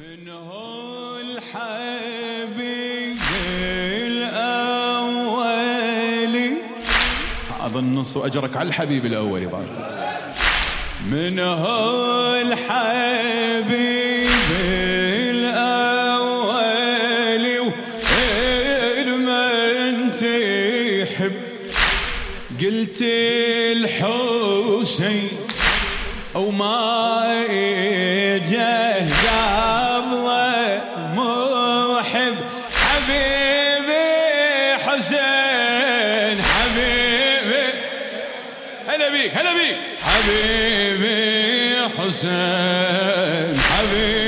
من هو الحبيب الأولي هذا النص وأجرك على الحبيب الأولي بارك. من هو الحبيب الأولي من تحب قلت الحسين أو ما إجاه هلا بيك حبيبي حسين حبيبي.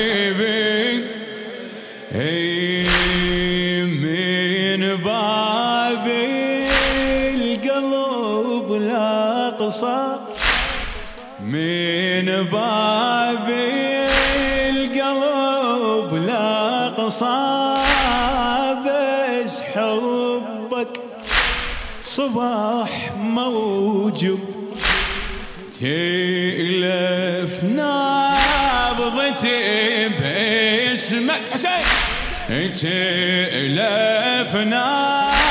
من باب القلب لا قصر من باب القلب لا قصى بس حبك صباح موجود تلف نابضتي باسمك. حسين تلف نابضتي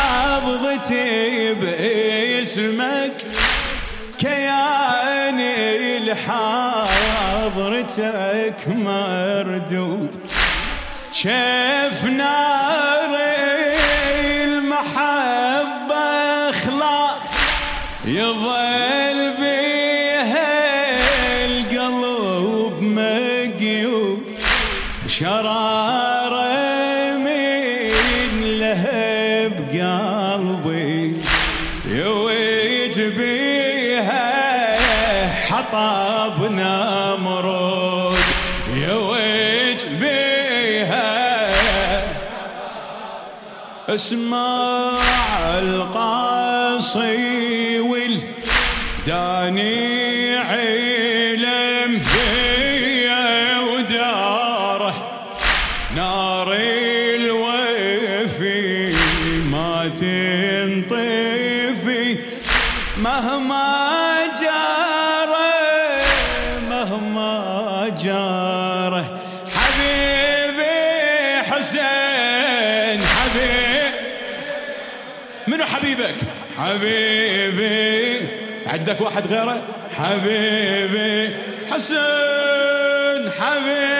باسمك. كياني لحضرتك مردود. شاف قلبي يوج بيها حطب نمرود يوج بيها اسمع القاصي والداني علم بيا وداره نار مهما جاره مهما جاره حبيبي حسين حبيبي. منو حبيبك؟ حبيبي. عندك واحد غيره؟ حبيبي حسين حبيبي.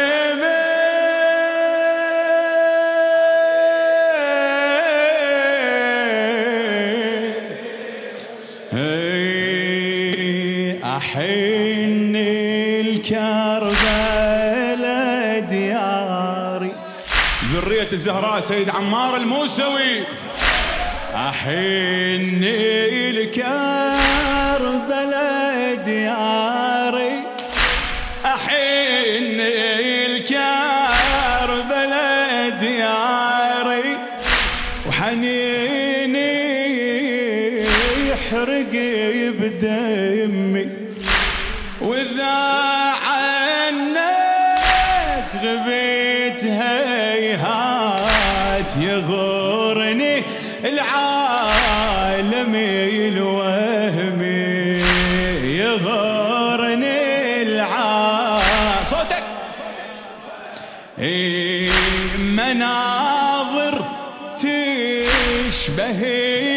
سيد عمار الموسوي. أحن الكربلاء دياري العالم الوهمي يغورني العالم صوتك. مناظر تشبه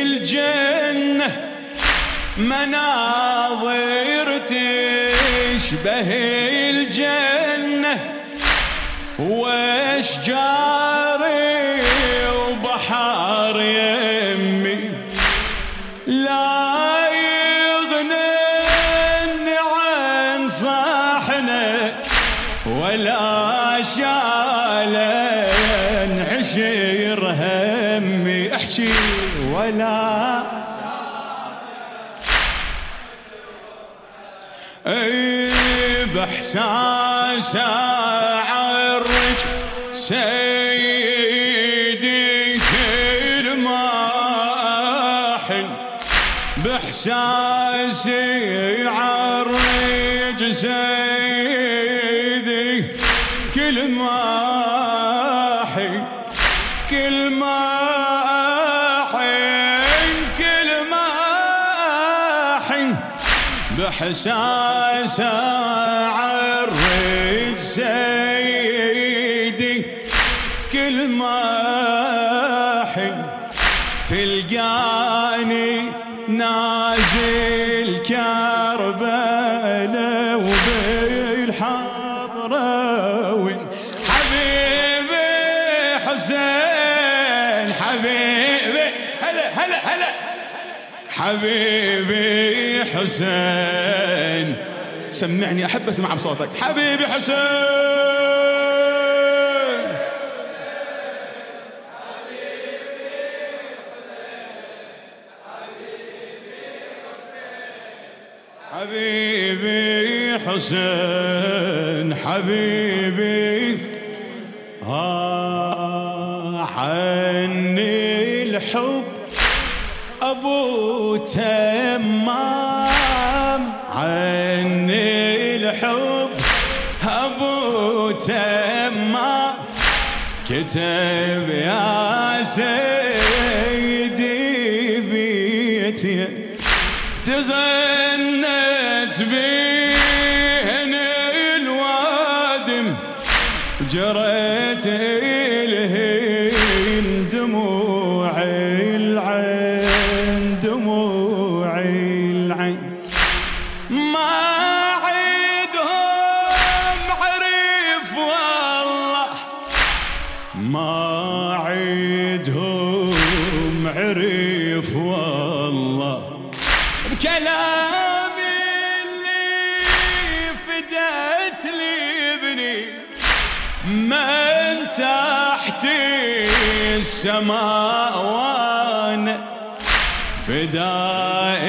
الجنة. مناظر تشبه الجنة. واشجار اعرج سيدي كل ما احن باحساسي عرج سيدي بحساس عرج سيدي كل ما تلقاني نازل. حبيبي حسين. سمعني أحب أسمع بصوتك. حبيبي حسين. حبيبي حسين حبيبي. آه عني الحب. أبو تمام عني الحب. أبو تمام كتب يا سيدي بيتي. تغنت بين الوادم جريت من تحت السماء وأنا فداء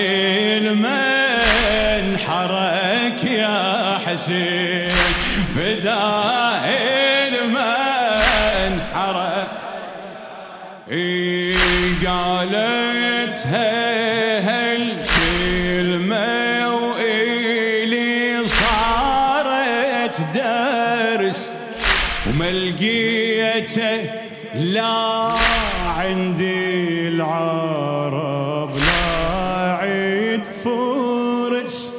المن حرك يا حسين. فداء وما لقيته لا عندي العرب لا عيد فرس.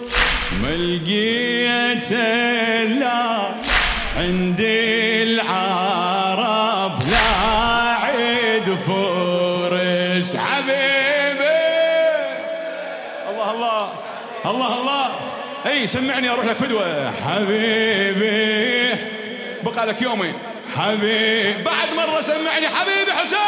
ما لقيته لا عندي العرب لا عيد فرس. حبيبي. الله الله الله الله. إي سمعني أروح لك فدوة. حبيبي. بقى لك يومين. حبيبي بعد مرة سمعني. حبيبي حسين.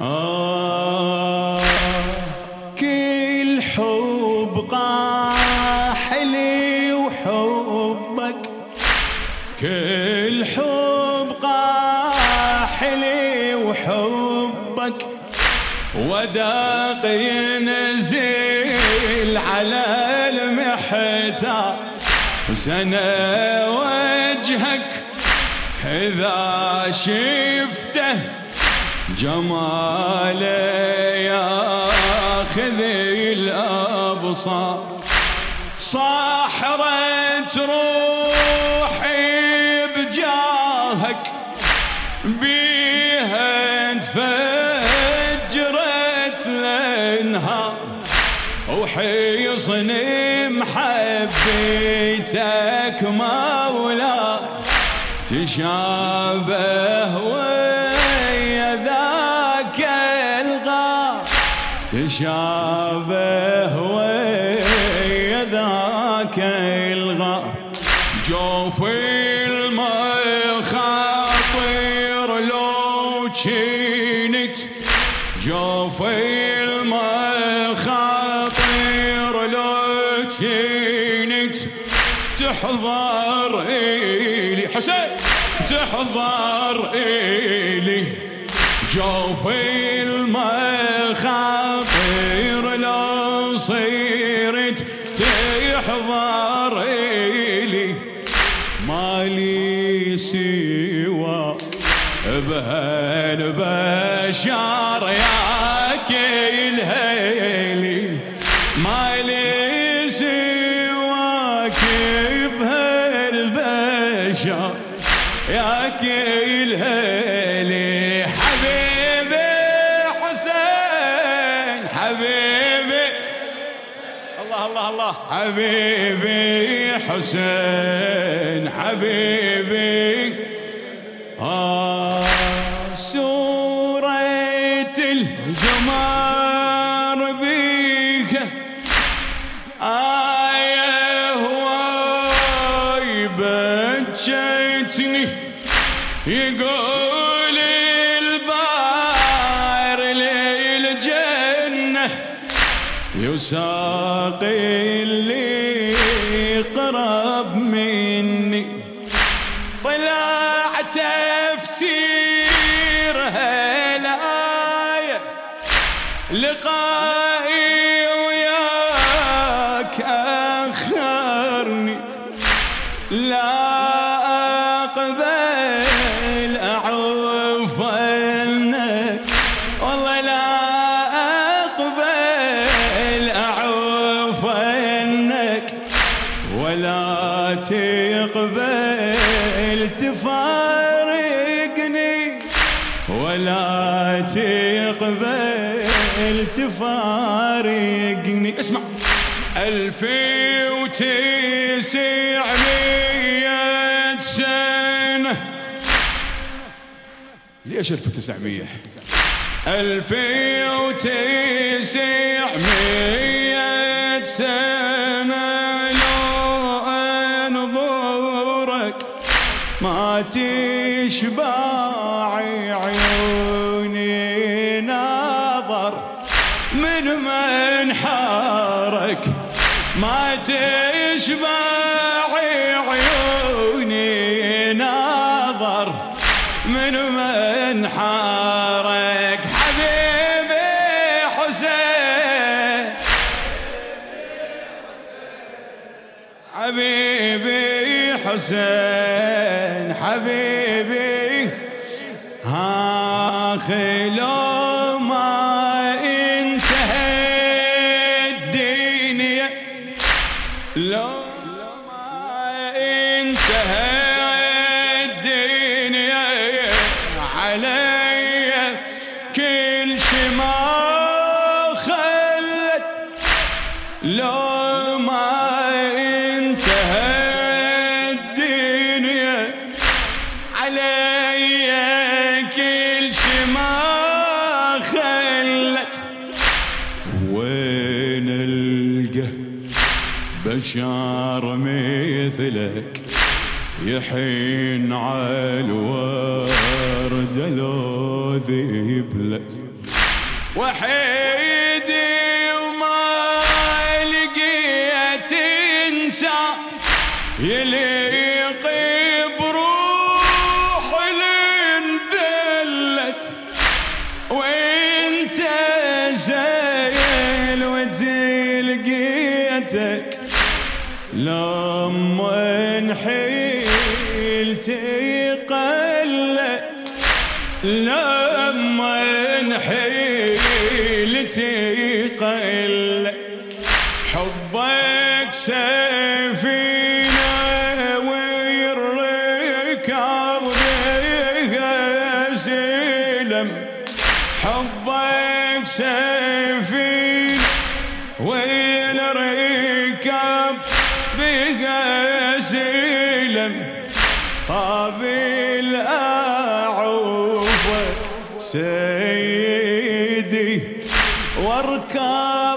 آه كل حب قاح لي وحبك. كل حب قاح لي وحبك. وداق ينزل على المحتار. سنة وجهك إذا شفته جماله ياخذ الأبصار. صاحرة روحي وحيصن محبيتك مولا تشابه ويا ذاك الغار تشابه ويا ذاك الغار جوفي تحضر إلي. جوفي المخاطر لو صيرت تحضر إلي. مالي سوى بهالبشر ياك الهيلي مالي سواك بهالبشر ياك الهيلي حبيبي حسين حبيبي. الله الله الله. حبيبي حسين حبيبي. آه سورة الجمار بيك. آية يقول البار للجنة يساق اللي قرب مني. طلع تفسير هلاية لقائي ولا تقبل تفارقني اسمع. ألفي وتسعمية سنة. ليش ألف وتسعمية؟ ألفي وتسعمية سنة. تشبع عيوني ناظر من منحارك ما تشبع عيوني ناظر من منحارك حبيبي حسين. حبيبي حسين حبيبي ها خلو ما انتهى الدنيا لو ما انتهى الدنيا علي كل شي ما خلت. لو ما يحين على الورد لو ذبلت وحيدي وما لقيت انسان يليق لما حيلتي قلت حبك سفينة والركاب زلم. حبك سفينة والركاب بها زلم. قابل أعوفك سيدي واركب